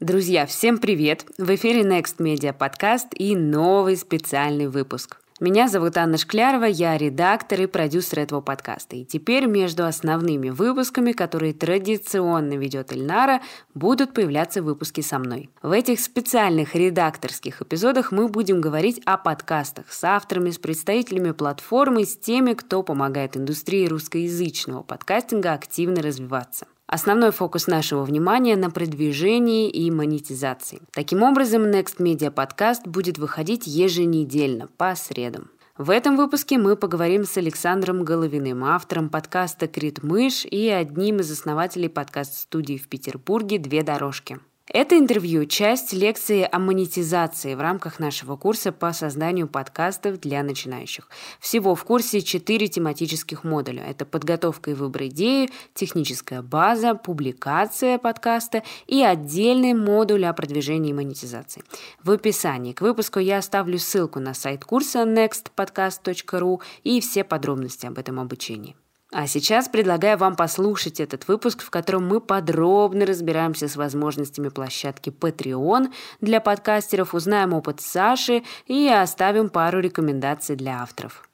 Друзья, всем привет! В эфире Next Media подкаст и новый специальный выпуск. Меня зовут Анна Шклярова, я редактор и продюсер этого подкаста. И теперь между основными выпусками, которые традиционно ведет Ильнара, будут появляться выпуски со мной. В этих специальных редакторских эпизодах мы будем говорить о подкастах с авторами, с представителями платформы, с теми, кто помогает индустрии русскоязычного подкастинга активно развиваться. Основной фокус нашего внимания на продвижении и монетизации. Таким образом, Next Media Podcast будет выходить еженедельно, по средам. В этом выпуске мы поговорим с Александром Головиным, автором подкаста «Крит Мышь» и одним из основателей подкаст-студии в Петербурге «Две дорожки». Это интервью – часть лекции о монетизации в рамках нашего курса по созданию подкастов для начинающих. Всего в курсе четыре тематических модуля. Это подготовка и выбор идеи, техническая база, публикация подкаста и отдельный модуль о продвижении и монетизации. В описании к выпуску я оставлю ссылку на сайт курса nextpodcast.ru и все подробности об этом обучении. А сейчас предлагаю вам послушать этот выпуск, в котором мы подробно разбираемся с возможностями площадки Patreon для подкастеров, узнаем опыт Саши и оставим пару рекомендаций для авторов.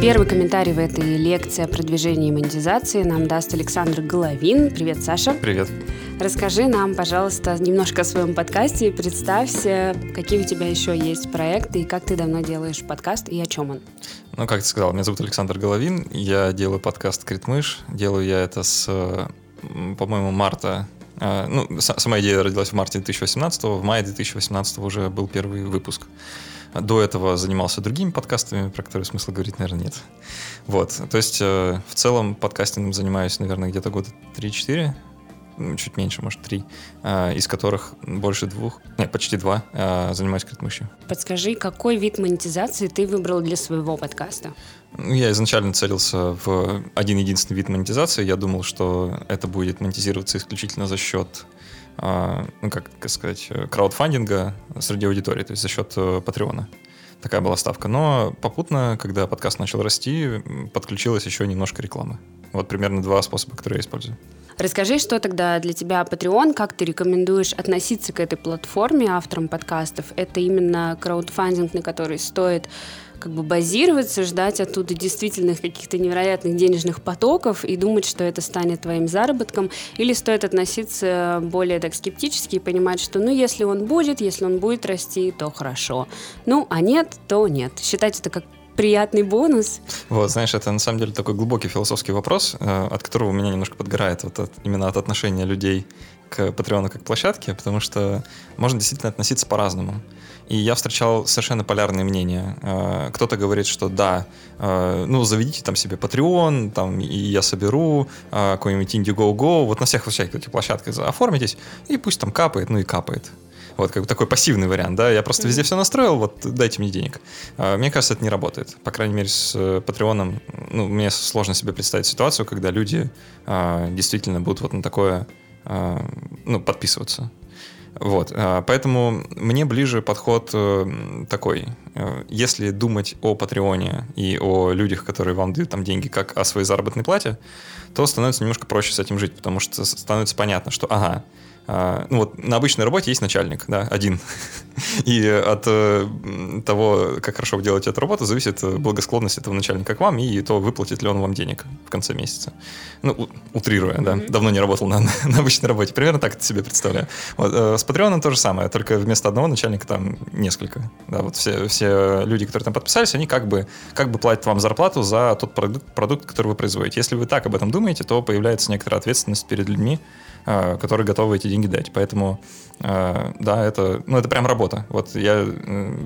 Первый комментарий в этой лекции о продвижении и монетизации нам даст Александр Головин. Привет, Саша. Привет. Расскажи нам, пожалуйста, немножко о своем подкасте. Представься, какие у тебя еще есть проекты и как ты давно делаешь подкаст и о чем он. Ну, как ты сказал, меня зовут Александр Головин. Я делаю подкаст «Критмыш». Делаю я это с, по-моему, марта э, ну, сама идея родилась в марте 2018, в мае 2018 уже был первый выпуск. До этого занимался другими подкастами, про которые смысла говорить, наверное, нет. Вот, то есть э, в целом подкастингом занимаюсь, наверное, где-то года 3-4, чуть меньше, может, три, а, из которых больше двух, нет, почти два, а, занимаюсь критмышью. Подскажи, какой вид монетизации ты выбрал для своего подкаста? Ну, я изначально целился в один единственный вид монетизации. Я думал, что это будет монетизироваться исключительно за счет ну, как сказать, краудфандинга среди аудитории, то есть за счет э, Патреона. Такая была ставка. Но попутно, когда подкаст начал расти, подключилась еще немножко рекламы. Вот примерно два способа, которые я использую. Расскажи, что тогда для тебя Patreon, как ты рекомендуешь относиться к этой платформе авторам подкастов? Это именно краудфандинг, на который стоит как бы базироваться, ждать оттуда действительных каких-то невероятных денежных потоков и думать, что это станет твоим заработком, или стоит относиться более так скептически и понимать, что ну если он будет, если он будет расти, то хорошо. Ну, а нет, то нет. Считать это как приятный бонус. Вот, знаешь, это на самом деле такой глубокий философский вопрос, э, от которого у меня немножко подгорает вот от, именно от отношения людей к Патреону как площадке, потому что можно действительно относиться по-разному. И я встречал совершенно полярные мнения. Э, кто-то говорит, что да, э, ну, заведите там себе Patreon, там, и я соберу какой-нибудь Indiegogo, вот на всех всяких этих площадках оформитесь, и пусть там капает, ну и капает. Вот как бы такой пассивный вариант, да, я просто везде все настроил, вот дайте мне денег. А, мне кажется, это не работает. По крайней мере, с э, Патреоном, ну, мне сложно себе представить ситуацию, когда люди а, действительно будут вот на такое, а, ну, подписываться. Вот, поэтому мне ближе подход э, такой. Э, если думать о Патреоне и о людях, которые вам дают там деньги, как о своей заработной плате, то становится немножко проще с этим жить, потому что становится понятно, что, ага, ну вот на обычной работе есть начальник, да, один. И от э, того, как хорошо вы делаете эту работу, зависит э, благосклонность этого начальника к вам и то, выплатит ли он вам денег в конце месяца. Ну, утрируя, да. Давно не работал на, на обычной работе. Примерно так это себе представляю. Вот, э, с Patreon то же самое, только вместо одного начальника там несколько. Да, вот все, все люди, которые там подписались, они как бы, как бы платят вам зарплату за тот продукт, продукт, который вы производите. Если вы так об этом думаете, то появляется некоторая ответственность перед людьми, которые готовы эти деньги дать. Поэтому, да, это, ну, это прям работа. Вот я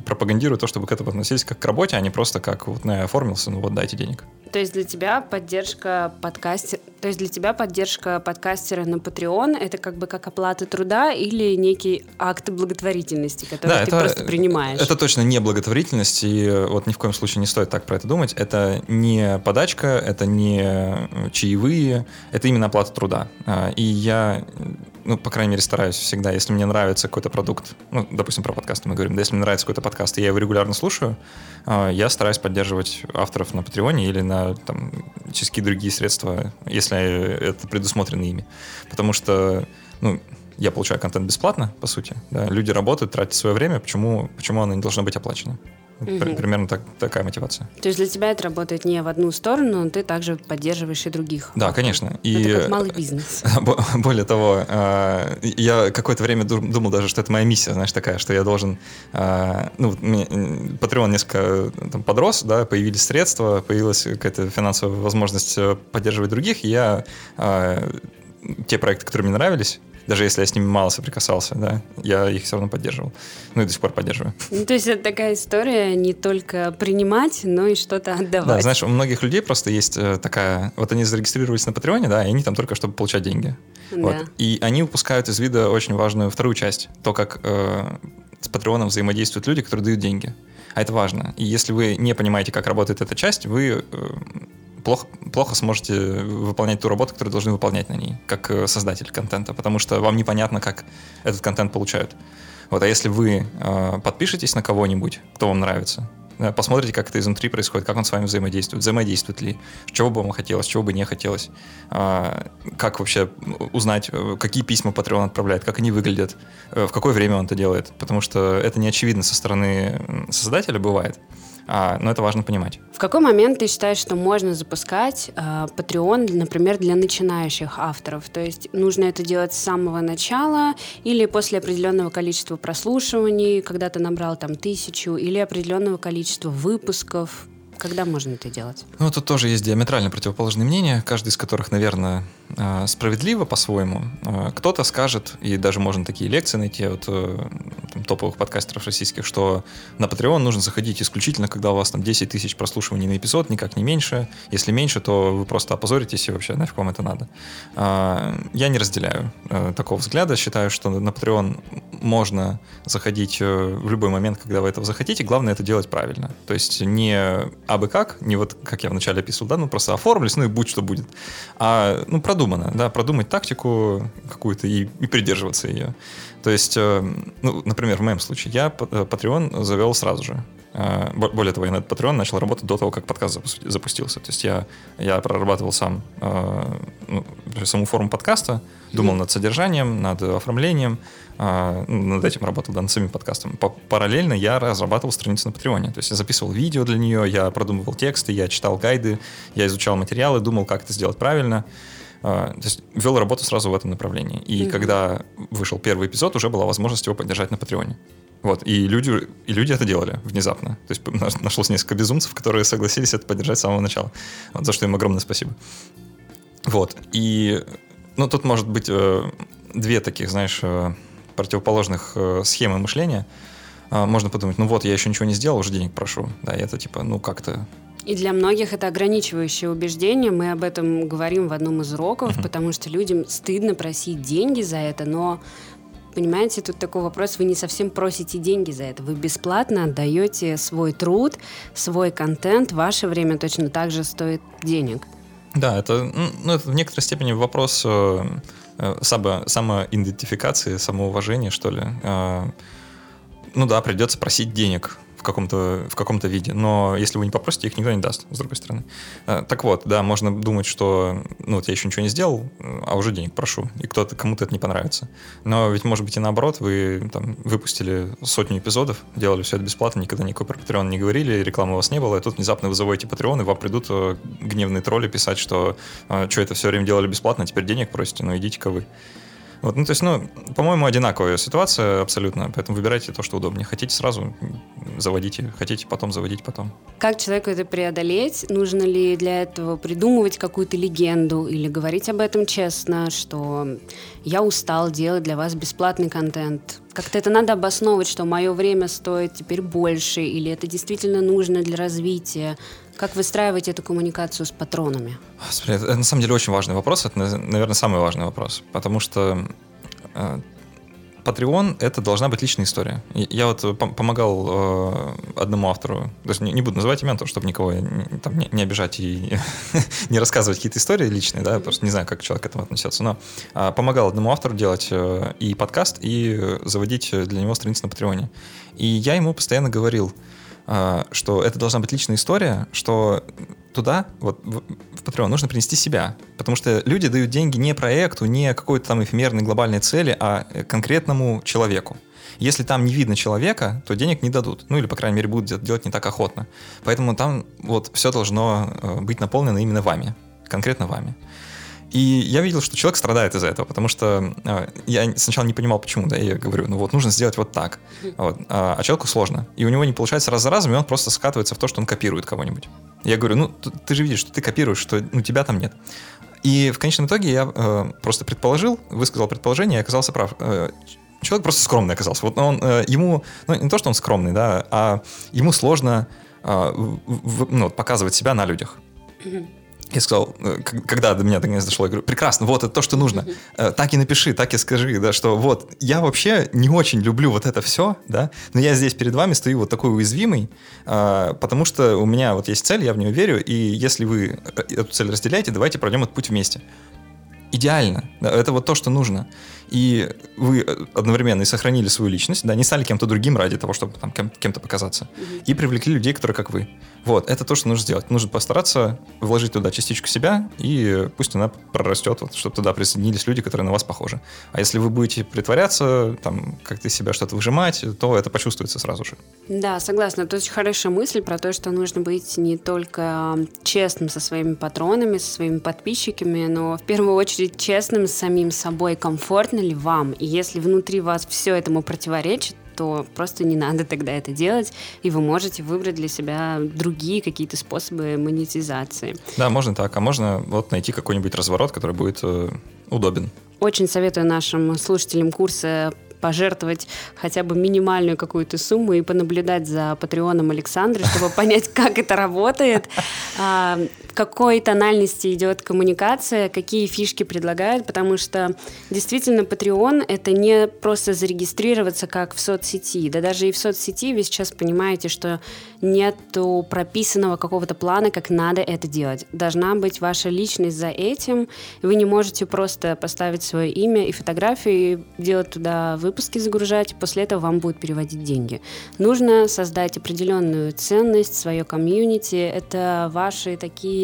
пропагандирую то, чтобы к этому относились как к работе, а не просто как вот, ну, я оформился, ну вот дайте денег. То есть для тебя поддержка подкастера, то есть для тебя поддержка подкастера на Patreon это как бы как оплата труда или некий акт благотворительности, который да, ты это, просто принимаешь? Это точно не благотворительность, и вот ни в коем случае не стоит так про это думать. Это не подачка, это не чаевые, это именно оплата труда. А, и я ну, по крайней мере, стараюсь всегда, если мне нравится какой-то продукт, ну, допустим, про подкасты мы говорим, да, если мне нравится какой-то подкаст, и я его регулярно слушаю, э, я стараюсь поддерживать авторов на Патреоне или на там, другие средства, если это предусмотрено ими. Потому что, ну, я получаю контент бесплатно, по сути. Да? Люди работают, тратят свое время, почему, почему оно не должно быть оплачено? Угу. Примерно так, такая мотивация. То есть для тебя это работает не в одну сторону, но ты также поддерживаешь и других. Да, конечно. И это как малый бизнес. Более того, а, я какое-то время думал даже, что это моя миссия, знаешь, такая, что я должен... А, ну, Patreon несколько там, подрос, да, появились средства, появилась какая-то финансовая возможность э, поддерживать других, и я а, те проекты, которые мне нравились, даже если я с ними мало соприкасался, да, я их все равно поддерживал. Ну и до сих пор поддерживаю. Ну, то есть это такая история не только принимать, но и что-то отдавать. Да, знаешь, у многих людей просто есть э, такая... Вот они зарегистрировались на Патреоне, да, и они там только чтобы получать деньги. Да. Вот. И они упускают из вида очень важную вторую часть. То, как э, с Патреоном взаимодействуют люди, которые дают деньги. А это важно. И если вы не понимаете, как работает эта часть, вы э, плохо, плохо сможете выполнять ту работу, которую должны выполнять на ней, как э, создатель контента, потому что вам непонятно, как этот контент получают. Вот, а если вы э, подпишетесь на кого-нибудь, кто вам нравится, посмотрите, как это изнутри происходит, как он с вами взаимодействует, взаимодействует ли, чего бы вам хотелось, чего бы не хотелось, э, как вообще узнать, э, какие письма Patreon отправляет, как они выглядят, э, в какое время он это делает, потому что это не очевидно со стороны создателя бывает. А, но это важно понимать. В какой момент ты считаешь, что можно запускать э, Patreon, например, для начинающих авторов? То есть нужно это делать с самого начала или после определенного количества прослушиваний, когда ты набрал там тысячу, или определенного количества выпусков? Когда можно это делать? Ну, тут тоже есть диаметрально противоположные мнения, каждый из которых, наверное, а, справедливо по-своему. А, кто-то скажет, и даже можно такие лекции найти от э, там, топовых подкастеров российских, что на Patreon нужно заходить исключительно, когда у вас там 10 тысяч прослушиваний на эпизод, никак не меньше. Если меньше, то вы просто опозоритесь и вообще нафиг вам это надо. Я не разделяю э, такого взгляда. Считаю, что на Patreon можно заходить э, в любой момент, когда вы этого захотите. Главное это делать правильно. То есть не абы как, не вот как я вначале описывал, да, ну просто оформились, ну и будь что будет, а ну продумано, да, продумать тактику какую-то и, и придерживаться ее. То есть, э, ну, например, в моем случае я э, Patreon завел сразу же. Э, более того, я на этот Patreon начал работать до того, как подкаст запустился. То есть я, я прорабатывал сам ну, саму форму подкаста, думал над содержанием, над оформлением, а, над этим работал, да, над самим подкастом. Параллельно я разрабатывал страницу на Патреоне. То есть я записывал видео для нее, я продумывал тексты, я читал гайды, я изучал материалы, думал, как это сделать правильно. А, то есть вел работу сразу в этом направлении. И mm-hmm. когда вышел первый эпизод, уже была возможность его поддержать на Патреоне. Вот, и люди, и люди это делали внезапно. То есть нашлось несколько безумцев, которые согласились это поддержать с самого начала. Вот, за что им огромное спасибо. Вот, и ну, тут может быть э, две таких, знаешь, э, противоположных э, схемы мышления. Э, можно подумать, ну вот, я еще ничего не сделал, уже денег прошу. Да, это типа, ну как-то и для многих это ограничивающее убеждение. Мы об этом говорим в одном из уроков, uh-huh. потому что людям стыдно просить деньги за это, но понимаете, тут такой вопрос, вы не совсем просите деньги за это, вы бесплатно отдаете свой труд, свой контент, ваше время точно так же стоит денег. Да, это, ну, это в некоторой степени вопрос э само, самоидентификации, самоуважения, что ли. Э, ну да, придется просить денег в каком-то в каком-то виде. Но если вы не попросите, их никто не даст, с другой стороны. Э, так вот, да, можно думать, что ну вот я еще ничего не сделал, а уже денег прошу, и кто-то кому-то это не понравится. Но ведь может быть и наоборот, вы там выпустили сотню эпизодов, делали все это бесплатно, никогда никакой про Patreon не говорили, рекламы у вас не было, и тут внезапно вы заводите Patreon, и вам придут э, гневные тролли писать, что э, что это все время делали бесплатно, а теперь денег просите, ну идите-ка вы. Вот, ну, то есть, ну, по-моему, одинаковая ситуация абсолютно, поэтому выбирайте то, что удобнее. Хотите сразу, заводите, хотите потом, заводить потом. Как человеку это преодолеть? Нужно ли для этого придумывать какую-то легенду или говорить об этом честно, что я устал делать для вас бесплатный контент? Как-то это надо обосновывать, что мое время стоит теперь больше, или это действительно нужно для развития. Как выстраивать эту коммуникацию с патронами? Это на самом деле очень важный вопрос. Это, наверное, самый важный вопрос. Потому что э, Patreon — это должна быть личная история. Я вот помогал э, одному автору, даже не, буду называть имен, чтобы никого там, не, обижать и не рассказывать какие-то истории личные, да, просто не знаю, как человек к этому относится, но э, помогал одному автору делать э, и подкаст, и заводить для него страницу на Патреоне. И я ему постоянно говорил, э, что это должна быть личная история, что туда, вот в, в Patreon, нужно принести себя. Потому что люди дают деньги не проекту, не какой-то там эфемерной глобальной цели, а конкретному человеку. Если там не видно человека, то денег не дадут. Ну или, по крайней мере, будут делать не так охотно. Поэтому там вот все должно э, быть наполнено именно вами. Конкретно вами. И я видел, что человек страдает из-за этого, потому что э, я сначала не понимал, почему, да, я говорю, ну вот, нужно сделать вот так, вот, а, а человеку сложно. И у него не получается раз за разом, и он просто скатывается в то, что он копирует кого-нибудь. Я говорю, ну, ты же видишь, что ты копируешь, что ну, тебя там нет. И в конечном итоге я э, просто предположил, высказал предположение и оказался прав. Э, человек просто скромный оказался. Вот он, э, ему, ну, не то, что он скромный, да, а ему сложно э, в, ну, показывать себя на людях. Я сказал, э, когда до меня наконец дошло, я говорю, прекрасно, вот это то, что нужно. Э, так и напиши, так и скажи, да, что вот я вообще не очень люблю вот это все, да, но я здесь перед вами стою вот такой уязвимый, а, потому что у меня вот есть цель, я в нее верю, и если вы э, эту цель разделяете, давайте пройдем этот путь вместе идеально. Это вот то, что нужно. И вы одновременно и сохранили свою личность, да, не стали кем-то другим ради того, чтобы там кем- то показаться, mm-hmm. и привлекли людей, которые как вы. Вот, это то, что нужно сделать. Нужно постараться вложить туда частичку себя, и пусть она прорастет, вот, чтобы туда присоединились люди, которые на вас похожи. А если вы будете притворяться, там, как-то себя что-то выжимать, то это почувствуется сразу же. Да, согласна. Это очень хорошая мысль про то, что нужно быть не только честным со своими патронами, со своими подписчиками, но в первую очередь честным с самим собой, комфортно ли вам. И если внутри вас все этому противоречит, то просто не надо тогда это делать, и вы можете выбрать для себя другие какие-то способы монетизации. Да, можно так, а можно вот найти какой-нибудь разворот, который будет э, удобен. Очень советую нашим слушателям курса пожертвовать хотя бы минимальную какую-то сумму и понаблюдать за Патреоном Александры, чтобы понять, как это работает, а, какой тональности идет коммуникация, какие фишки предлагают, потому что действительно Patreon — это не просто зарегистрироваться как в соцсети, да даже и в соцсети вы сейчас понимаете, что нету прописанного какого-то плана, как надо это делать. Должна быть ваша личность за этим, вы не можете просто поставить свое имя и фотографию и делать туда вы выпуски загружать, после этого вам будут переводить деньги. Нужно создать определенную ценность, свое комьюнити. Это ваши такие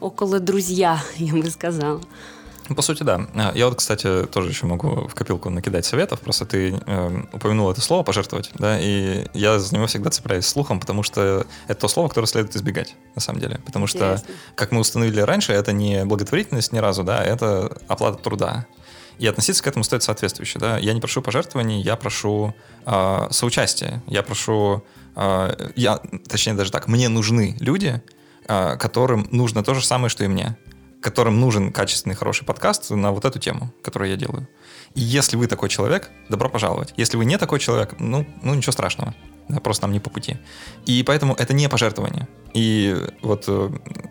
около друзья, я бы сказала. Ну, по сути, да. А, я вот, кстати, тоже еще могу в копилку накидать советов. Просто ты э, упомянул это слово пожертвовать, да, и я за него всегда цепляюсь слухом, потому что это то слово, которое следует избегать, на самом деле. Потому что, Интересно. как мы установили раньше, это не благотворительность ни разу, да, это оплата труда. И относиться к этому стоит соответствующе. Да? Я не прошу пожертвований, я прошу э, соучастия. Я прошу, э, я, точнее даже так, мне нужны люди, которым нужно то же самое, что и мне которым нужен качественный, хороший подкаст на вот эту тему, которую я делаю. И если вы такой человек, добро пожаловать. Если вы не такой человек, ну, ну ничего страшного. Да, просто нам не по пути. И поэтому это не пожертвование. И вот, э,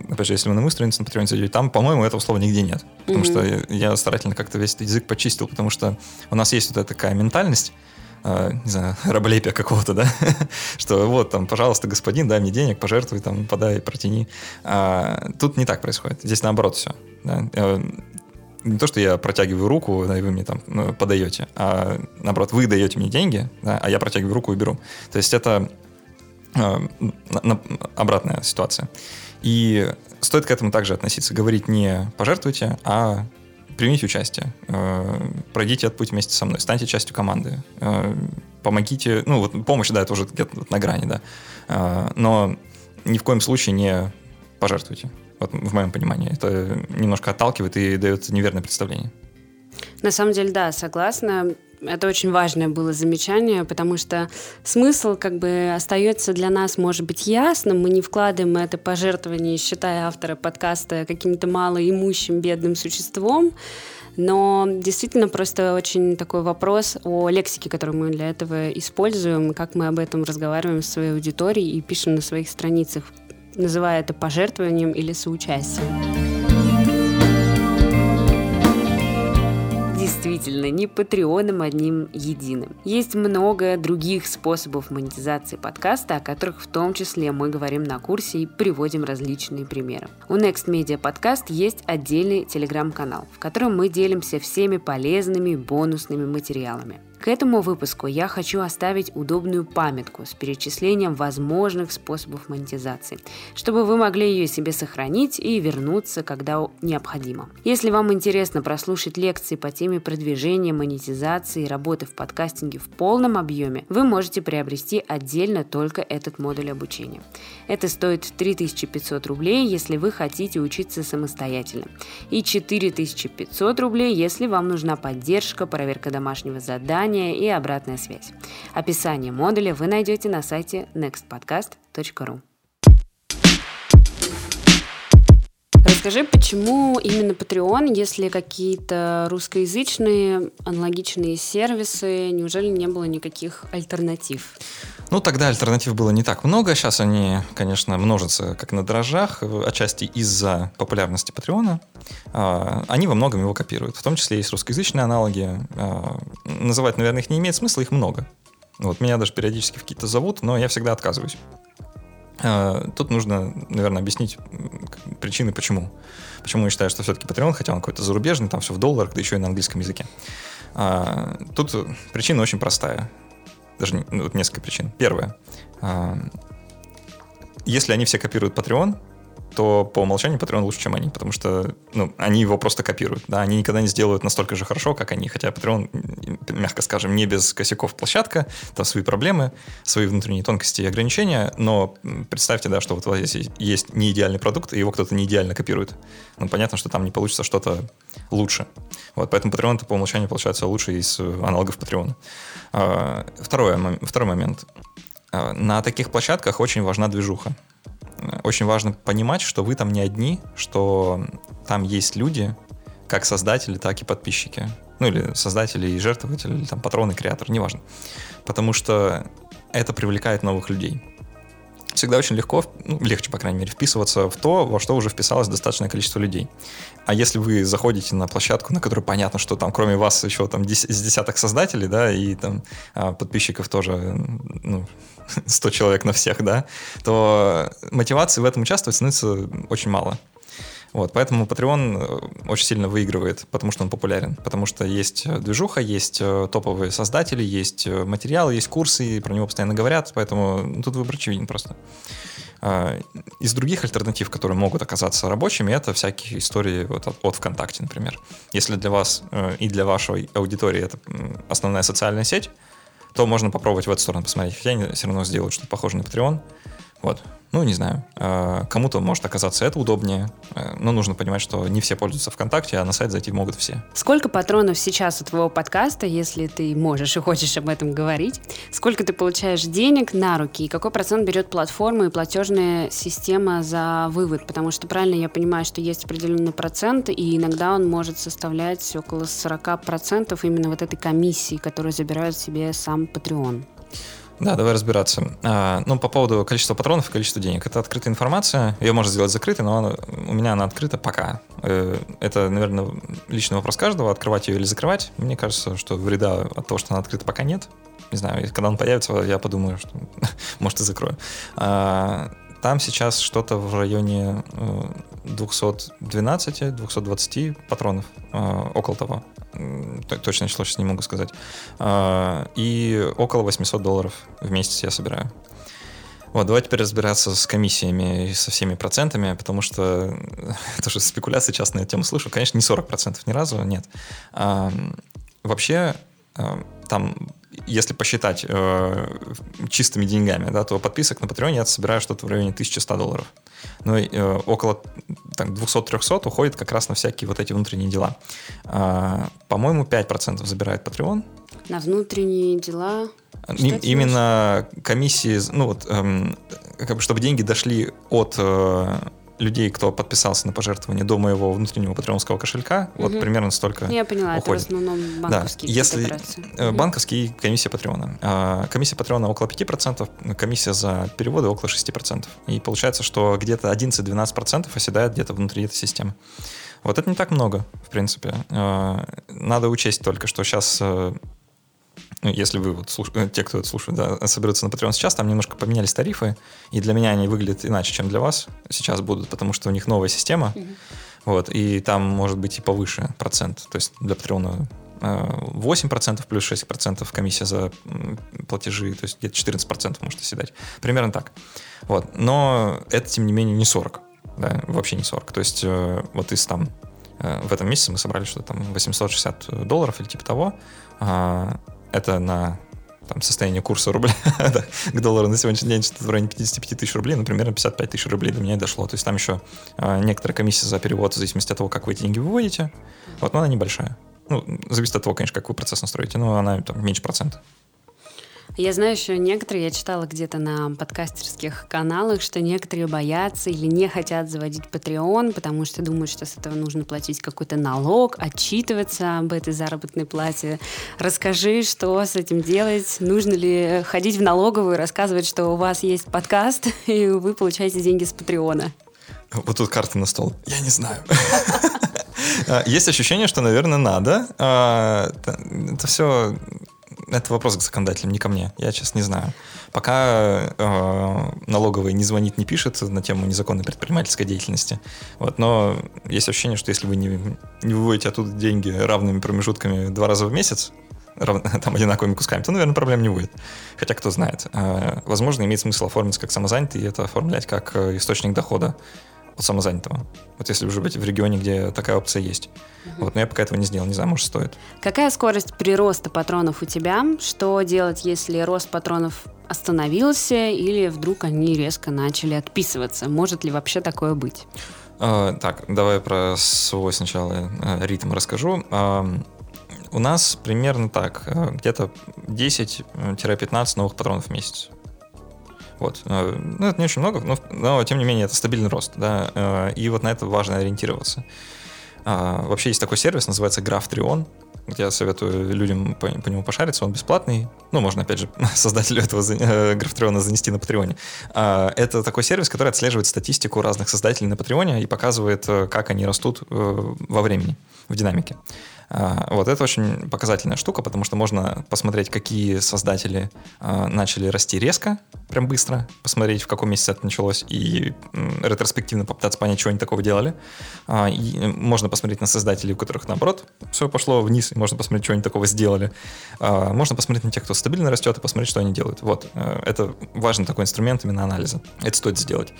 опять же, если вы на мою страницу на Patreon зайдете, там, по-моему, этого слова нигде нет. Потому mm-hmm. что я старательно как-то весь этот язык почистил, потому что у нас есть вот эта такая ментальность, э, не знаю, раболепия какого-то, да, что вот там, пожалуйста, господин, дай мне денег, пожертвуй, там, подай, протяни. А, тут не так происходит. Здесь наоборот все. Да? Э, не то, что я протягиваю руку, да, и вы мне там ну, подаете, а наоборот, вы даете мне деньги, да, а я протягиваю руку и беру. То есть это э, на, на, обратная ситуация. И стоит к этому также относиться. Говорить не пожертвуйте, а примите участие. Э, пройдите этот путь вместе со мной. Станьте частью команды. Э, помогите. Ну, вот помощь, да, это уже где-то на грани, да. Э, но ни в коем случае не пожертвуйте. Вот в моем понимании. Это немножко отталкивает и дает неверное представление. На самом деле, да, согласна. Это очень важное было замечание, потому что смысл как бы остается для нас, может быть, ясным. Мы не вкладываем это пожертвование, считая автора подкаста каким-то малоимущим бедным существом. Но действительно просто очень такой вопрос о лексике, которую мы для этого используем, как мы об этом разговариваем с своей аудиторией и пишем на своих страницах называя это пожертвованием или соучастием. Действительно не патреоном одним единым. Есть много других способов монетизации подкаста, о которых в том числе мы говорим на курсе и приводим различные примеры. У Next Media Podcast есть отдельный телеграм-канал, в котором мы делимся всеми полезными бонусными материалами. К этому выпуску я хочу оставить удобную памятку с перечислением возможных способов монетизации, чтобы вы могли ее себе сохранить и вернуться, когда необходимо. Если вам интересно прослушать лекции по теме продвижения, монетизации и работы в подкастинге в полном объеме, вы можете приобрести отдельно только этот модуль обучения. Это стоит 3500 рублей, если вы хотите учиться самостоятельно, и 4500 рублей, если вам нужна поддержка, проверка домашнего задания, задания и обратная связь. Описание модуля вы найдете на сайте nextpodcast.ru. Расскажи, почему именно Patreon, если какие-то русскоязычные аналогичные сервисы, неужели не было никаких альтернатив? Ну, тогда альтернатив было не так много. Сейчас они, конечно, множатся как на дрожжах, отчасти из-за популярности Патреона. А, они во многом его копируют. В том числе есть русскоязычные аналоги. А, называть, наверное, их не имеет смысла, их много. Вот, меня даже периодически в какие-то зовут, но я всегда отказываюсь. А, тут нужно, наверное, объяснить причины, почему. Почему я считаю, что все-таки Patreon, хотя он какой-то зарубежный, там все в долларах, да еще и на английском языке. Тут причина очень простая даже ну, несколько причин. Первое. А, если они все копируют Patreon, то по умолчанию Patreon лучше, чем они, потому что ну, они его просто копируют. Да? Они никогда не сделают настолько же хорошо, как они. Хотя Patreon, мягко скажем, не без косяков площадка, там свои проблемы, свои внутренние тонкости и ограничения, но представьте, да, что вот у вас есть, есть не идеальный продукт, и его кто-то не идеально копирует. Ну, понятно, что там не получится что-то лучше. Вот, поэтому Patreon по умолчанию получается лучше из аналогов Patreon. А, второе, второй момент. А, на таких площадках очень важна движуха очень важно понимать, что вы там не одни, что там есть люди, как создатели, так и подписчики. Ну, или создатели и жертвователи, или там патроны, креатор, неважно. Потому что это привлекает новых людей. Всегда очень легко, ну, легче, по крайней мере, вписываться в то, во что уже вписалось достаточное количество людей. А если вы заходите на площадку, на которой понятно, что там кроме вас еще там с десяток создателей, да, и там а, подписчиков тоже, ну, 100 человек на всех, да, то мотивации в этом участвовать становится очень мало. Вот, поэтому Patreon э, очень сильно выигрывает, потому что он популярен, потому что есть э, движуха, есть э, топовые создатели, есть материалы, есть курсы, и про него постоянно говорят, поэтому ну, тут выбор очевиден просто. А, из других альтернатив, которые могут оказаться рабочими, это всякие истории вот от, от ВКонтакте, например. Если для вас и для вашей аудитории это основная социальная сеть, то можно попробовать в эту сторону посмотреть. Хотя они все равно сделают что-то похожее на Patreon. Вот. Ну, не знаю. А, кому-то может оказаться это удобнее, э, но нужно понимать, что не все пользуются ВКонтакте, а на сайт зайти могут все. Сколько патронов сейчас у твоего подкаста, если ты можешь и хочешь об этом говорить? Сколько ты получаешь денег на руки? И какой процент берет платформа и платежная система за вывод? Потому что правильно я понимаю, что есть определенный процент, и иногда он может составлять около 40% именно вот этой комиссии, которую забирает себе сам Patreon. Да, давай разбираться. А, ну, по поводу количества патронов и количества денег. Это открытая информация. Ее можно сделать закрытой, но она, у меня она открыта пока. Э, это, наверное, личный вопрос каждого, открывать ее или закрывать. Мне кажется, что вреда от того, что она открыта, пока нет. Не знаю, когда он появится, я подумаю, что может и закрою. А, там сейчас что-то в районе 212-220 э, патронов, э, около того. Точно число сейчас не могу сказать. А, и около 800 долларов в месяц я собираю. Вот, давайте теперь разбираться с комиссиями и со всеми процентами, потому что тоже спекуляции часто на эту тему слышу. Конечно, не 40% ни разу, нет. А, вообще, там если посчитать э, чистыми деньгами, да, то подписок на Patreon я собираю что-то в районе 1100 долларов. Но э, около так, 200-300 уходит как раз на всякие вот эти внутренние дела. Э, по-моему, 5% забирает Patreon. На внутренние дела? Что именно комиссии, ну вот, эм, как бы, чтобы деньги дошли от э, людей, кто подписался на пожертвование до моего внутреннего патреонского кошелька, угу. вот примерно столько Я поняла, уходит. это в основном банковские да. Если угу. банковские комиссия Патреона. А, комиссия Патреона около 5%, комиссия за переводы около 6%. И получается, что где-то 11-12% оседает где-то внутри этой системы. Вот это не так много, в принципе. Э, надо учесть только, что сейчас э, ну, если вы вот слуш... Э, те, кто это слушает, да, соберутся на Patreon сейчас, там немножко поменялись тарифы, и для меня они выглядят иначе, чем для вас сейчас будут, потому что у них новая система, mm-hmm. вот, и там может быть и повыше процент, то есть для Patreon 8% плюс 6% комиссия за платежи, то есть где-то 14% может оседать. Примерно так. Вот. Но это, тем не менее, не 40. Да, вообще не 40. То есть э, вот из там э, в этом месяце мы собрали что-то там 860 долларов или типа того. А, это на там, состояние курса рубля к доллару на сегодняшний день что-то в районе 55 тысяч рублей, ну, примерно 55 тысяч рублей до меня и дошло. То есть там еще э, некоторая комиссия за перевод в зависимости от того, как вы эти деньги выводите. Вот, но она небольшая. Ну, зависит от того, конечно, как вы процесс настроите, но она там меньше процента. Я знаю еще некоторые, я читала где-то на подкастерских каналах, что некоторые боятся или не хотят заводить Patreon, потому что думают, что с этого нужно платить какой-то налог, отчитываться об этой заработной плате. Расскажи, что с этим делать? Нужно ли ходить в налоговую рассказывать, что у вас есть подкаст, и вы получаете деньги с Патреона? Вот тут карты на стол. Я не знаю. А, есть ощущение, что, наверное, надо. А, это все это вопрос к законодателям, не ко мне. Я сейчас не знаю. Пока э, налоговая не звонит, не пишет на тему незаконной предпринимательской деятельности. Вот, но есть ощущение, что если вы не, не выводите оттуда деньги равными промежутками два раза в месяц, рав, там одинаковыми кусками, то, наверное, проблем не будет. Хотя кто знает. Э, возможно, имеет смысл оформить как самозанятый и это оформлять как э, источник дохода от самозанятого. Вот если уже быть в регионе, где такая опция есть. Угу. Вот, но я пока этого не сделал, не знаю, может, стоит. Какая скорость прироста патронов у тебя? Что делать, если рост патронов остановился или вдруг они резко начали отписываться? Может ли вообще такое быть? А, так, давай про свой сначала э, ритм расскажу. А, у нас примерно так, э, где-то 10-15 новых патронов в месяц. Вот. Э, ну, это не очень много, но, но тем не менее это стабильный рост, да, э, и вот на это важно ориентироваться. А, вообще есть такой сервис, называется GraphTrion, я советую людям по, по нему пошариться, он бесплатный. Ну, можно, опять же, создателю этого э, графтриона занести на Патреоне. А, это такой сервис, который отслеживает статистику разных создателей на Патреоне и показывает, как они растут во времени, в динамике. А, вот это очень показательная штука, потому что можно посмотреть, какие создатели а, начали расти резко, прям быстро, посмотреть, в каком месяце это началось, и ретроспективно попытаться понять, что они такого делали. А, и можно посмотреть на создателей, у которых, наоборот, все пошло вниз, и можно посмотреть, что они такого сделали. Можно посмотреть на тех, кто стабильно растет, и посмотреть, что они делают. Вот, это важный такой инструмент именно анализа. Это стоит сделать.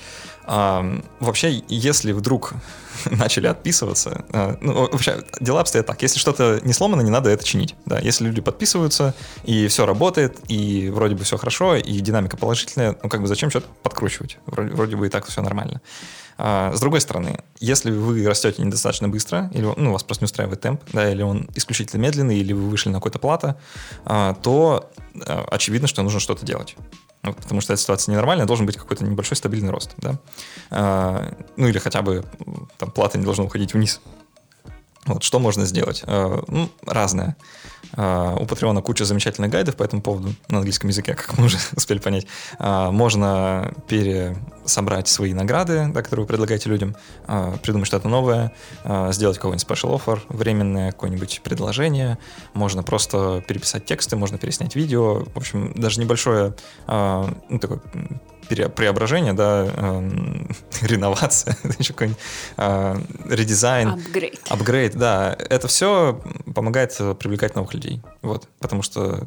Вообще, если вдруг начали отписываться, ну, вообще, дела обстоят так. Если что-то не сломано, не надо это чинить. Да, если люди подписываются, и все работает, и вроде бы все хорошо, и динамика положительная, ну как бы зачем что-то подкручивать? Вроде, вроде бы и так все нормально. А, с другой стороны, если вы растете недостаточно быстро, или ну, вас просто не устраивает темп, да, или он исключительно медленный, или вы вышли на какой-то плата, а, то а, очевидно, что нужно что-то делать. Ну, потому что эта ситуация ненормальная, должен быть какой-то небольшой стабильный рост. Да? ну или хотя бы там, плата не должна уходить вниз. Вот, что можно сделать? Э, ну, разное. Э, у Патреона куча замечательных гайдов по этому поводу на английском языке, как мы уже успели понять. Э, можно пересобрать свои награды, да, которые вы предлагаете людям, придумать что-то новое, сделать какой-нибудь special offer, временное какое-нибудь предложение. Можно просто переписать тексты, можно переснять видео. В общем, даже небольшое ну, такое преображение, да, э, реновация, еще какой-нибудь э, редизайн. Апгрейд. Апгрейд, да. Это все помогает привлекать новых людей. Вот, потому что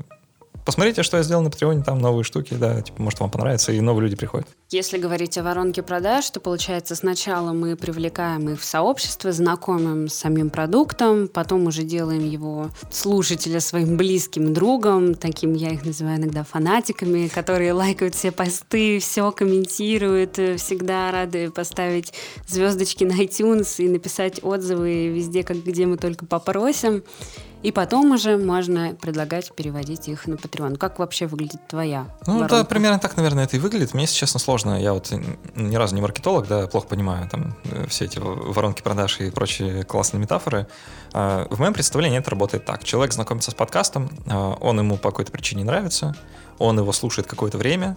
посмотрите, что я сделал на Патреоне, там новые штуки, да, типа, может, вам понравится, и новые люди приходят. Если говорить о воронке продаж, то, получается, сначала мы привлекаем их в сообщество, знакомим с самим продуктом, потом уже делаем его слушателя своим близким другом, таким я их называю иногда фанатиками, которые лайкают все посты, все комментируют, всегда рады поставить звездочки на iTunes и написать отзывы везде, как где мы только попросим. И потом уже можно предлагать переводить их на Patreon. Как вообще выглядит твоя Ну, воронка? да, примерно так, наверное, это и выглядит. Мне, если честно, сложно. Я вот ни разу не маркетолог, да, плохо понимаю там э, все эти воронки продаж и прочие классные метафоры. А, в моем представлении это работает так. Человек знакомится с подкастом, а, он ему по какой-то причине нравится, он его слушает какое-то время,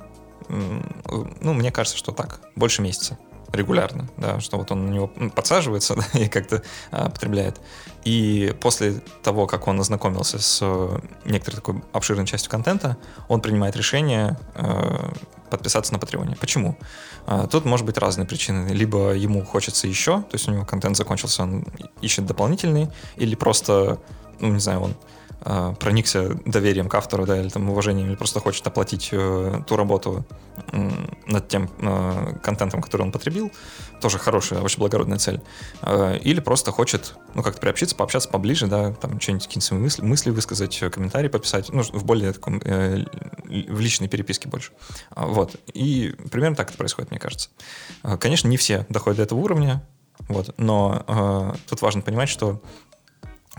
ну, мне кажется, что так, больше месяца. регулярно, да, что вот он на него подсаживается да, и как-то а, потребляет. И после того, как он ознакомился с э, некоторой такой обширной частью контента, он принимает решение э, подписаться на Патреоне. Почему? А, тут может быть разные причины. Либо ему хочется еще, то есть у него контент закончился, он ищет дополнительный, или просто, ну, не знаю, он э, проникся доверием к автору, да, или там уважением, или просто хочет оплатить э, ту работу э, над тем э, контентом, который он потребил, тоже хорошая, очень благородная цель. Э, или просто хочет, ну, как-то приобщиться, пообщаться поближе, да, там что-нибудь, какие-нибудь свои мысли, мысли высказать, комментарии пописать, ну, в более таком, э, в личной переписке больше. Вот. И примерно так это происходит, мне кажется. Э, конечно, не все доходят до этого уровня, вот, но э, тут важно понимать, что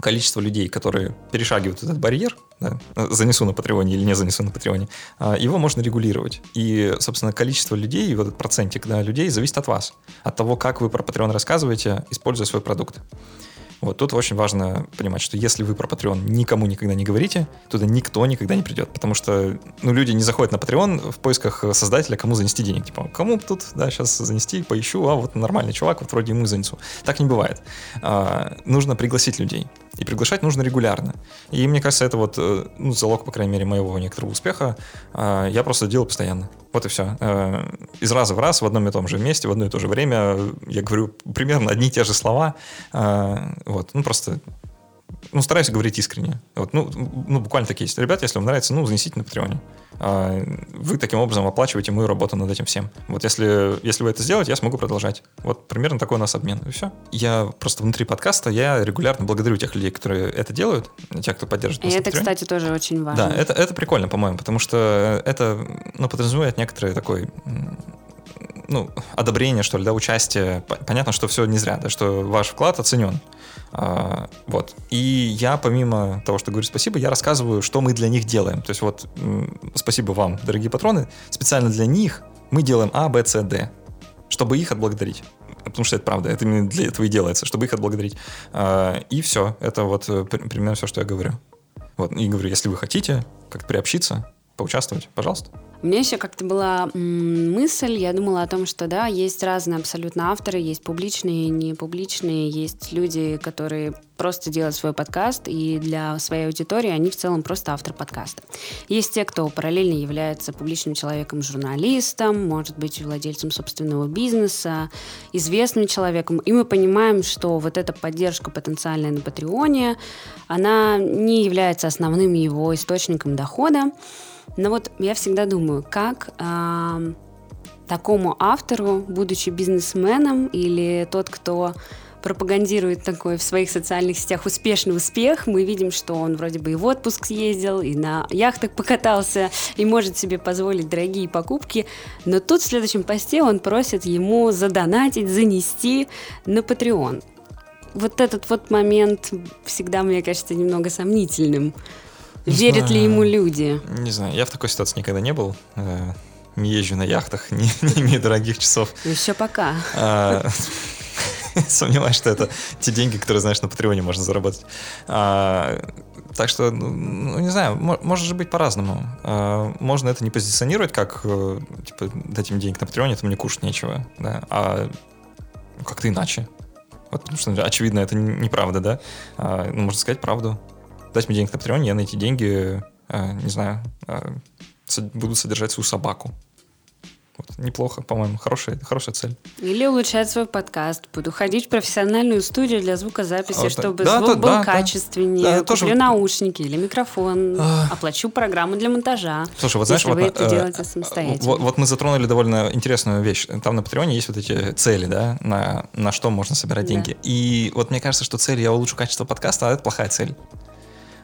количество людей, которые перешагивают этот барьер, да, занесу на Патреоне или не занесу на Патреоне, а, его можно регулировать. И, собственно, количество людей, вот этот процентик да, людей зависит от вас, от того, как вы про Patreon рассказываете, используя свой продукт. Вот тут очень важно понимать, что если вы про Patreon никому никогда не говорите, туда никто никогда не придет, потому что ну, люди не заходят на Patreon в поисках создателя, кому занести денег. Типа, кому тут, да, сейчас занести, поищу, а вот нормальный чувак, вот вроде ему занесу. Так не бывает. А, нужно пригласить людей. И приглашать нужно регулярно. И мне кажется, это вот э, ну, залог, по крайней мере, моего некоторого успеха. А, я просто делаю постоянно. Вот и все. Э, из раза в раз в одном и том же месте, в одно и то же время я говорю примерно одни и те же слова. А, вот. Ну, просто ну, стараюсь говорить искренне. Вот, ну, ну, буквально такие есть. Ребят, если вам нравится, ну, занесите на Патреоне. А, вы таким образом оплачиваете мою работу над этим всем. Вот если, если вы это сделаете, я смогу продолжать. Вот примерно такой у нас обмен. И все. Я просто внутри подкаста, я регулярно благодарю тех людей, которые это делают, тех, кто поддерживает И это, кстати, тоже очень важно. Да, это, это прикольно, по-моему, потому что это ну, подразумевает некоторый такой ну, одобрение, что ли, да, участие. Понятно, что все не зря, да, что ваш вклад оценен. А, вот. И я, помимо того, что говорю спасибо, я рассказываю, что мы для них делаем. То есть вот спасибо вам, дорогие патроны. Специально для них мы делаем А, Б, С, Д, чтобы их отблагодарить. Потому что это правда, это именно для этого и делается, чтобы их отблагодарить. А, и все, это вот э, примерно все, что я говорю. Вот, и говорю, если вы хотите как-то приобщиться, поучаствовать, пожалуйста. У меня еще как-то была мысль, я думала о том, что да, есть разные абсолютно авторы, есть публичные, не публичные, есть люди, которые просто делают свой подкаст, и для своей аудитории они в целом просто автор подкаста. Есть те, кто параллельно является публичным человеком, журналистом, может быть, владельцем собственного бизнеса, известным человеком, и мы понимаем, что вот эта поддержка потенциальная на Патреоне, она не является основным его источником дохода, но вот я всегда думаю, как э, такому автору, будучи бизнесменом или тот, кто пропагандирует такой в своих социальных сетях успешный успех. Мы видим, что он вроде бы и в отпуск съездил, и на яхтах покатался, и может себе позволить дорогие покупки. Но тут в следующем посте он просит ему задонатить, занести на Patreon. Вот этот вот момент всегда, мне кажется, немного сомнительным. Не Верят знаю. ли ему люди? Не знаю, я в такой ситуации никогда не был. Э, не езжу на яхтах, не, не имею дорогих часов. Еще пока. А, сомневаюсь, что это те деньги, которые, знаешь, на Патреоне можно заработать. А, так что, ну, ну не знаю, может же быть по-разному. А, можно это не позиционировать как, э, типа, дать им денег на Патреоне, это мне кушать нечего, да, а как-то иначе. Вот, потому что, очевидно, это неправда, да? А, ну, можно сказать правду дать мне денег на Патреоне, я на эти деньги, э, не знаю, э, буду содержать свою собаку. Вот, неплохо, по-моему, хорошая, хорошая цель. Или улучшать свой подкаст. Буду ходить в профессиональную студию для звукозаписи, вот, чтобы да, звук да, был да, качественнее. Да, Куплю тоже... наушники или микрофон. А... Оплачу программу для монтажа. Слушай, вот знаешь, вот, это э, делаете самостоятельно. Вот, вот мы затронули довольно интересную вещь. Там на Патреоне есть вот эти цели, да, на, на что можно собирать да. деньги. И вот мне кажется, что цель я улучшу качество подкаста, а это плохая цель.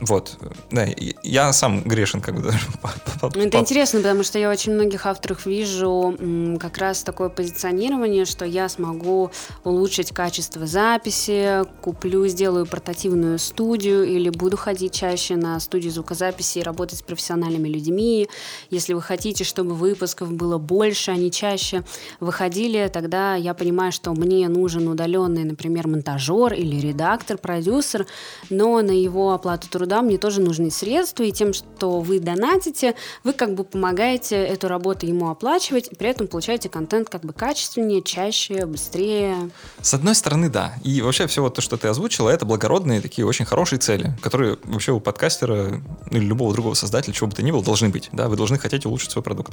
вот, да, я сам грешен как бы. Ну, это интересно, потому что я очень многих авторов вижу как раз такое позиционирование, что я смогу улучшить качество записи, куплю, сделаю портативную студию или буду ходить чаще на студию звукозаписи и работать с профессиональными людьми. Если вы хотите, чтобы выпусков было больше, а не чаще выходили, тогда я понимаю, что мне нужен удаленный, например, монтажер или редактор, продюсер, но на его оплату труда труда, мне тоже нужны средства, и тем, что вы донатите, вы как бы помогаете эту работу ему оплачивать, и при этом получаете контент как бы качественнее, чаще, быстрее. С одной стороны, да. И вообще все вот то, что ты озвучила, это благородные такие очень хорошие цели, которые вообще у подкастера или любого другого создателя, чего бы то ни было, должны быть. Да? Вы должны хотеть улучшить свой продукт.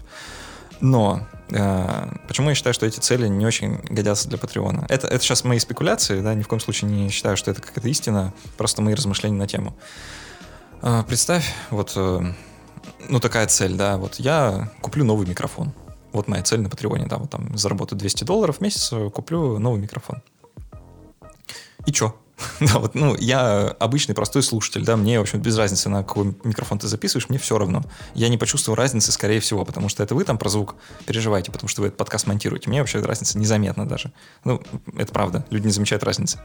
Но э, почему я считаю, что эти цели не очень годятся для Патреона? Это, это сейчас мои спекуляции, да, ни в коем случае не считаю, что это какая-то истина, просто мои размышления на тему. Э, представь, вот, э, ну такая цель, да, вот я куплю новый микрофон. Вот моя цель на Патреоне, да, вот там заработаю 200 долларов в месяц, куплю новый микрофон. И чё? Да, вот, ну, я обычный простой слушатель, да, мне, в общем, без разницы, на какой микрофон ты записываешь, мне все равно. Я не почувствую разницы, скорее всего, потому что это вы там про звук переживаете, потому что вы этот подкаст монтируете. Мне вообще разница незаметна даже. Ну, это правда, люди не замечают разницы.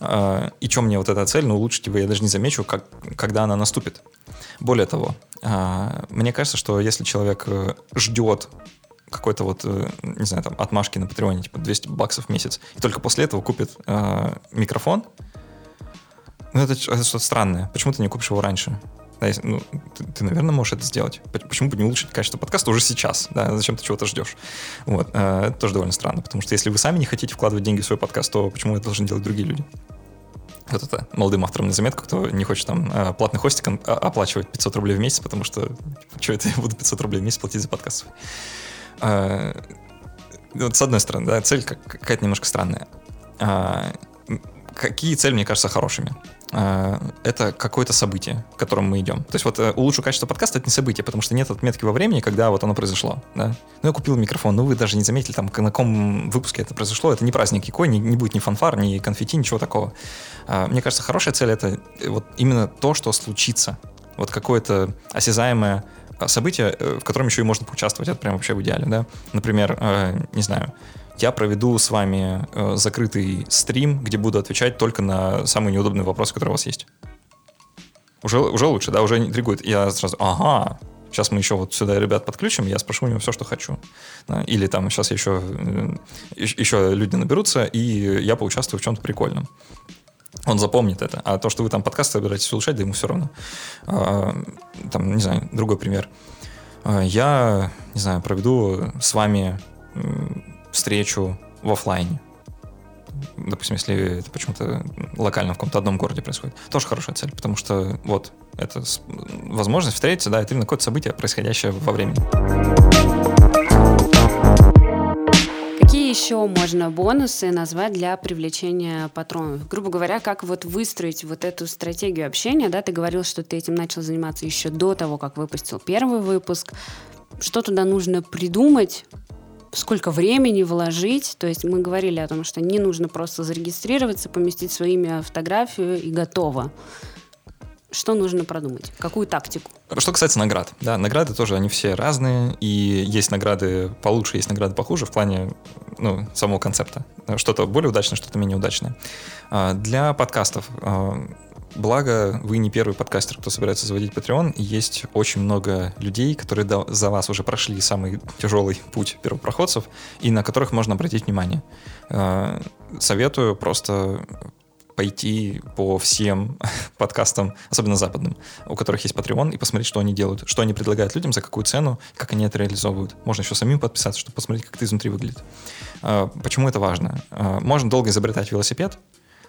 А, и что мне вот эта цель, ну, улучшить его я даже не замечу, как, когда она наступит. Более того, а, мне кажется, что если человек э, ждет какой-то вот, э, не знаю, там, отмашки на Патреоне, типа 200 баксов в месяц, и только после этого купит э, микрофон, ну, это, это что-то странное. Почему ты не купишь его раньше? Да, если, ну, ты, ты, наверное, можешь это сделать. Почему бы не улучшить качество подкаста уже сейчас? Да? Зачем ты чего-то ждешь? Вот. Э, это тоже довольно странно, потому что если вы сами не хотите вкладывать деньги в свой подкаст, то почему это должны делать другие люди? Вот это молодым авторам на заметку, кто не хочет там э, платный хостик оплачивать 500 рублей в месяц, потому что что это я буду 500 рублей в месяц платить за подкаст э, Вот с одной стороны, да, цель какая-то немножко странная. Какие цели, мне кажется, хорошими? Э, это какое-то событие, к которому мы идем. То есть вот э, улучшу качество подкаста — это не событие, потому что нет отметки во времени, когда вот оно произошло. Да? Ну, я купил микрофон, ну, вы даже не заметили, там, на каком выпуске это произошло. Это не праздник какой, не, не будет ни фанфар, ни конфетти, ничего такого. А, мне кажется, хорошая цель — это э, вот именно то, что случится. Вот какое-то осязаемое событие, в котором еще и можно поучаствовать. Это прям вообще в идеале, да? Например, не знаю, я проведу с вами э, закрытый стрим, где буду отвечать только на самые неудобные вопросы, которые у вас есть. Уже, уже лучше, да, уже интригует. Я сразу, ага, сейчас мы еще вот сюда ребят подключим, я спрошу у него все, что хочу. Да, или там сейчас еще, еще люди наберутся, и я поучаствую в чем-то прикольном. Он запомнит это. А то, что вы там подкасты собираетесь улучшать, да ему все равно. А, там, не знаю, другой пример. А, я, не знаю, проведу с вами встречу в офлайне. Допустим, если это почему-то локально в каком-то одном городе происходит. Тоже хорошая цель, потому что вот это возможность встретиться, да, это именно какое-то событие, происходящее во времени. Какие еще можно бонусы назвать для привлечения патронов? Грубо говоря, как вот выстроить вот эту стратегию общения, да, ты говорил, что ты этим начал заниматься еще до того, как выпустил первый выпуск. Что туда нужно придумать, сколько времени вложить. То есть мы говорили о том, что не нужно просто зарегистрироваться, поместить свое имя, фотографию и готово. Что нужно продумать? Какую тактику? Что касается наград. Да, награды тоже, они все разные, и есть награды получше, есть награды похуже в плане ну, самого концепта. Что-то более удачное, что-то менее удачное. А, для подкастов а, Благо, вы не первый подкастер, кто собирается заводить Patreon, есть очень много людей, которые за вас уже прошли самый тяжелый путь первопроходцев, и на которых можно обратить внимание. Э, советую просто пойти по всем подкастам, особенно западным, у которых есть Patreon, и посмотреть, что они делают, что они предлагают людям, за какую цену, как они это реализовывают. Можно еще самим подписаться, чтобы посмотреть, как это изнутри выглядит. Э, почему это важно? Э, можно долго изобретать велосипед,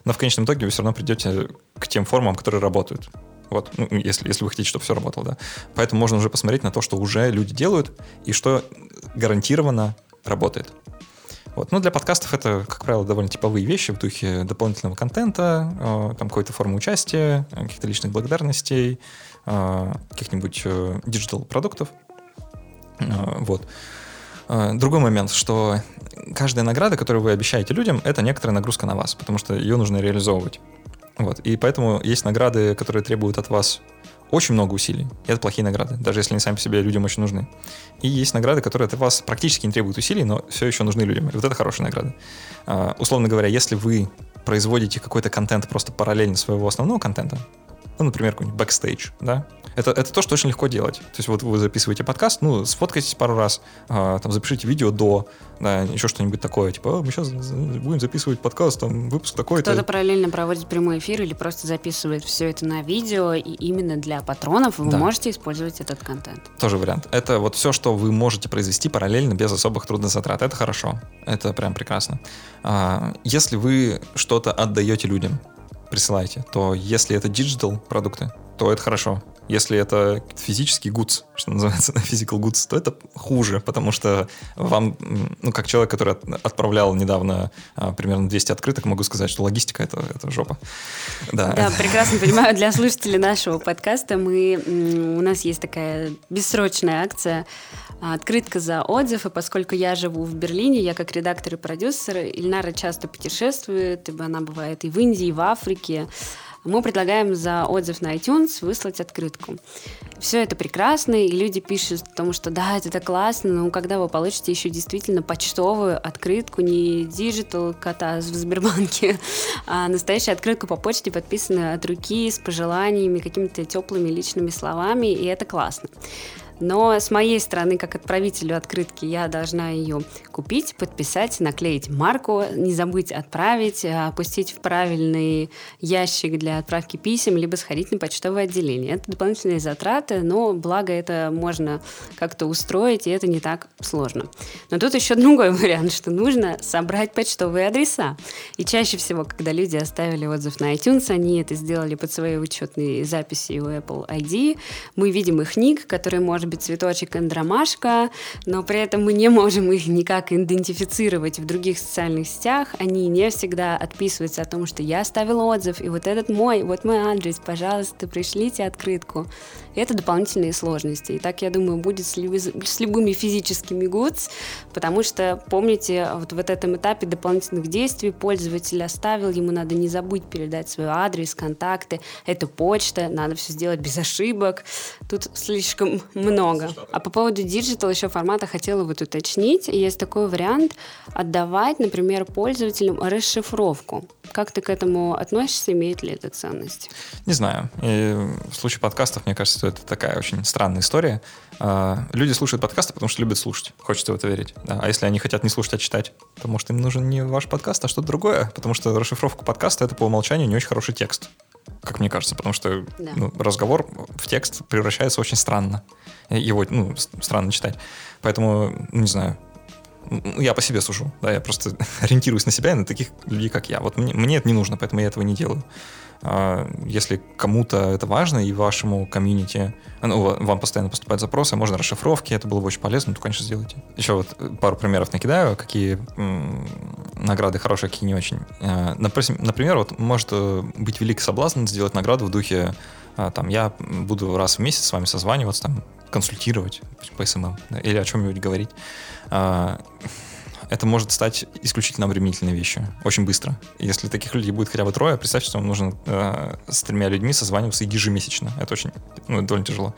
но в конечном итоге вы все равно придете к тем формам, которые работают. Вот, ну, если, если вы хотите, чтобы все работало, да. Поэтому можно уже посмотреть на то, что уже люди делают и что гарантированно работает. Вот. Ну, для подкастов это, как правило, довольно типовые вещи в духе дополнительного контента, э, там какой-то формы участия, каких-то личных благодарностей, э, каких-нибудь э, digital -продуктов. Э, вот. Э, другой момент, что каждая награда, которую вы обещаете людям, это некоторая нагрузка на вас, потому что ее нужно реализовывать. Вот. И поэтому есть награды, которые требуют от вас очень много усилий. И это плохие награды, даже если они сами по себе людям очень нужны. И есть награды, которые от вас практически не требуют усилий, но все еще нужны людям. И вот это хорошая награда. Э, условно говоря, если вы производите какой-то контент просто параллельно своего основного контента, ну, например, какой-нибудь бэкстейдж, да, Это, это то, что очень легко делать. То есть вот вы записываете подкаст, ну, сфоткайтесь пару раз, э, там, запишите видео до, да, еще что-нибудь такое, типа, мы сейчас будем записывать подкаст, там, выпуск такой-то. Кто-то параллельно проводит прямой эфир или просто записывает все это на видео, и именно для патронов вы да. можете использовать этот контент. Тоже вариант. Это вот все, что вы можете произвести параллельно без особых трудозатрат. Это хорошо. Это прям прекрасно. А, если вы что-то отдаете людям, присылаете, то если это digital продукты, то это хорошо. Если это физический goods, что называется, physical goods, то это хуже, потому что вам, ну, как человек, который отправлял недавно а, примерно 200 открыток, могу сказать, что логистика это, это жопа. Да. да, прекрасно понимаю. Для слушателей нашего подкаста мы, у нас есть такая бессрочная акция открытка за отзыв, и поскольку я живу в Берлине, я как редактор и продюсер, Ильнара часто путешествует, ибо она бывает и в Индии, и в Африке, мы предлагаем за отзыв на iTunes выслать открытку. Все это прекрасно, и люди пишут о том, что да, это классно, но когда вы получите еще действительно почтовую открытку, не digital кота в Сбербанке, а настоящую открытку по почте, подписанную от руки, с пожеланиями, какими-то теплыми личными словами, и это классно. Но с моей стороны, как отправителю открытки, я должна ее купить, подписать, наклеить марку, не забыть отправить, э, опустить в правильный ящик для отправки писем, либо сходить на почтовое отделение. Это дополнительные затраты, но благо это можно как-то устроить, и это не так сложно. Но тут еще другой вариант, что нужно собрать почтовые адреса. И чаще всего, когда люди оставили отзыв на iTunes, они это сделали под своей учетной записью Apple ID. Мы видим их ник, который может быть цветочек андромашка, но при этом мы не можем их никак идентифицировать в других социальных сетях. Они не всегда отписываются о том, что я оставил отзыв, и вот этот мой, вот мой адрес, пожалуйста, пришлите открытку. Это дополнительные сложности. И так, я думаю, будет с, люб... с любыми физическими goods, потому что, помните, вот в этом этапе дополнительных действий пользователь оставил, ему надо не забыть передать свой адрес, контакты, это почта, надо все сделать без ошибок. Тут слишком много много. А по поводу digital еще формата хотела вот уточнить. Есть такой вариант отдавать, например, пользователям расшифровку. Как ты к этому относишься? Имеет ли это ценность? Не знаю. И в случае подкастов, мне кажется, что это такая очень странная история. А, люди слушают подкасты, потому что любят слушать. Хочется в это верить. А если они хотят не слушать, а читать, то, может, им нужен не ваш подкаст, а что-то другое. Потому что расшифровка подкаста — это по умолчанию не очень хороший текст как мне кажется, потому что да. ну, разговор в текст превращается очень странно. Его ну, странно читать. Поэтому, ну, не знаю, я по себе сужу, да, я просто ориентируюсь на себя и на таких людей, как я. Вот мне, мне это не нужно, поэтому я этого не делаю. А, если кому-то это важно и вашему комьюнити, ну, вам постоянно поступают запросы, можно расшифровки, это было бы очень полезно, то, конечно, сделайте. Еще вот пару примеров накидаю, какие награды хорошие, какие не очень. А, например, вот может э, быть велик соблазн сделать награду в духе, а, там, я буду раз в месяц с вами созваниваться, там, консультировать по SMM или о чем-нибудь говорить это может стать исключительно обременительной вещью. Очень быстро. Если таких людей будет хотя бы трое, представьте, что вам нужно э, с тремя людьми созваниваться ежемесячно. Это очень, ну, довольно тяжело.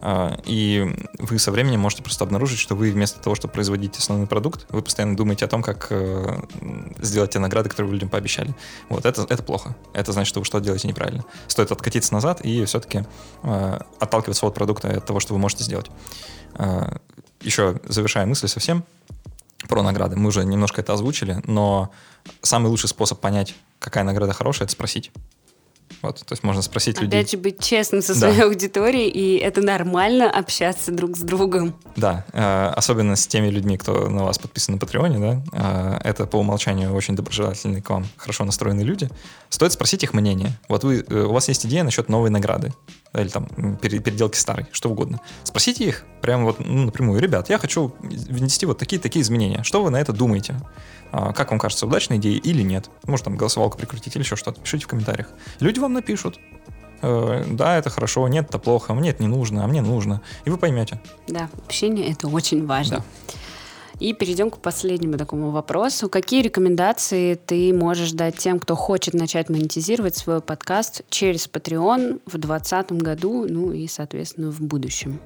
Э, и вы со временем можете просто обнаружить, что вы вместо того, чтобы производить основной продукт, вы постоянно думаете о том, как э, сделать те награды, которые вы людям пообещали. Вот, это, это плохо. Это значит, что вы что-то делаете неправильно. Стоит откатиться назад и все-таки э, отталкиваться от продукта от того, что вы можете сделать. Э, еще завершая мысль совсем, про награды. Мы уже немножко это озвучили, но самый лучший способ понять, какая награда хорошая, это спросить. Вот, то есть можно спросить Опять людей. Опять же, быть честным со своей да. аудиторией, и это нормально общаться друг с другом. Да, э, особенно с теми людьми, кто на вас подписан на Патреоне, да, э, это по умолчанию очень доброжелательные к вам, хорошо настроенные люди. Стоит спросить их мнение. Вот вы, э, у вас есть идея насчет новой награды, или там переделки старой, что угодно. Спросите их прямо вот ну, напрямую. Ребят, я хочу внести вот такие-такие изменения. Что вы на это думаете? А, как вам кажется, удачная идея или нет? Может, там голосовалку прикрутить или еще что-то. Пишите в комментариях. Люди вам напишут. Э, да, это хорошо, нет, это плохо, мне это не нужно, а мне нужно. И вы поймете. Да, общение это очень важно. Да. И перейдем к последнему такому вопросу. Какие рекомендации ты можешь дать тем, кто хочет начать монетизировать свой подкаст через Patreon в 2020 году, ну и, соответственно, в будущем?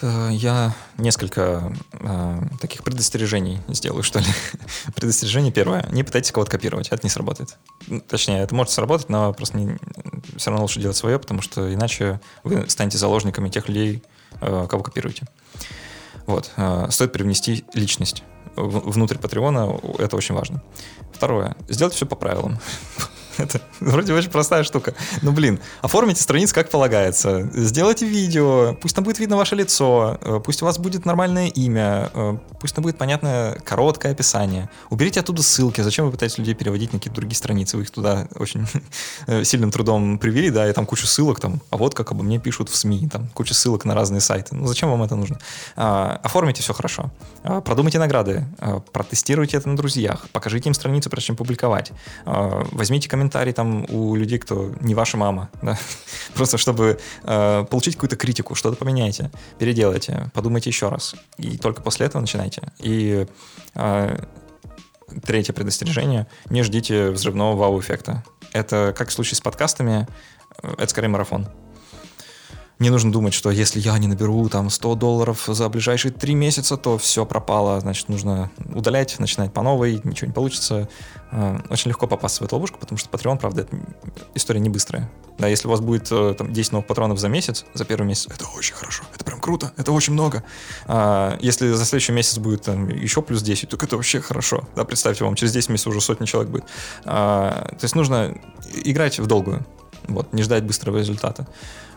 Э, я несколько э, таких предостережений сделаю, что ли. Предостережение первое. Не пытайтесь кого-то копировать, это не сработает. Точнее, это может сработать, но просто не, все равно лучше делать свое, потому что иначе вы станете заложниками тех людей, э, кого копируете. Вот. Э, стоит привнести личность внутрь Патреона, это очень важно. Второе. Сделать все по правилам. Это вроде очень простая штука. Ну, блин, оформите страницу как полагается. Сделайте видео, пусть там будет видно ваше лицо, э, пусть у вас будет нормальное имя, э, пусть там будет понятное короткое описание. Уберите оттуда ссылки. Зачем вы пытаетесь людей переводить на какие-то другие страницы? Вы их туда очень э, сильным трудом привели, да, и там кучу ссылок, там, а вот как обо мне пишут в СМИ, там, куча ссылок на разные сайты. Ну, зачем вам это нужно? А, оформите все хорошо. А, продумайте награды, а, протестируйте это на друзьях, покажите им страницу, прежде чем публиковать. Возьмите комментарии комментарий там у людей, кто не ваша мама, да? просто чтобы получить какую-то критику, что-то поменяйте, переделайте, подумайте еще раз, и только после этого начинайте. И третье предостережение, не ждите взрывного вау-эффекта. Это, как в случае с подкастами, это скорее марафон не нужно думать, что если я не наберу там 100 долларов за ближайшие 3 месяца, то все пропало, значит, нужно удалять, начинать по новой, ничего не получится. Э, очень легко попасть в эту ловушку, потому что Patreon, правда, это история не быстрая. Да, если у вас будет э, там, 10 новых патронов за месяц, за первый месяц, это очень хорошо, это прям круто, это очень много. А, если за следующий месяц будет там, еще плюс 10, то это вообще хорошо. Да, представьте, вам через 10 месяцев уже сотни человек будет. А, то есть нужно играть в долгую, вот, не ждать быстрого результата.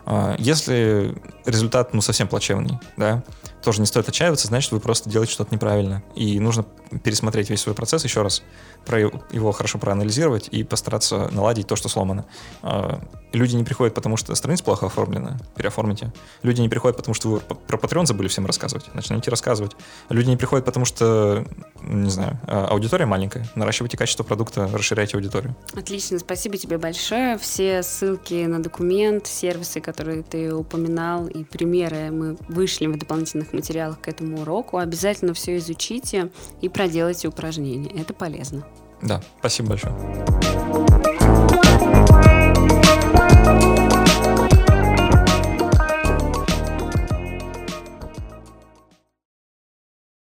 А, если результат, ну, совсем плачевный, да, тоже не стоит отчаиваться, значит, вы просто делаете что-то неправильно. И нужно пересмотреть весь свой процесс еще раз, про его хорошо проанализировать и постараться наладить то, что сломано. А, люди не приходят, потому что страница плохо оформлена, переоформите. Люди не приходят, потому что вы про Patreon забыли всем рассказывать, начните рассказывать. Люди не приходят, потому что, не знаю, а, аудитория маленькая. Наращивайте качество продукта, расширяйте аудиторию. Отлично, спасибо тебе большое. Все ссылки на документ, сервисы, которые ты упоминал, и примеры мы вышли в дополнительных материалах к этому уроку. Обязательно все изучите и проделайте упражнения. Это полезно. Да, спасибо большое.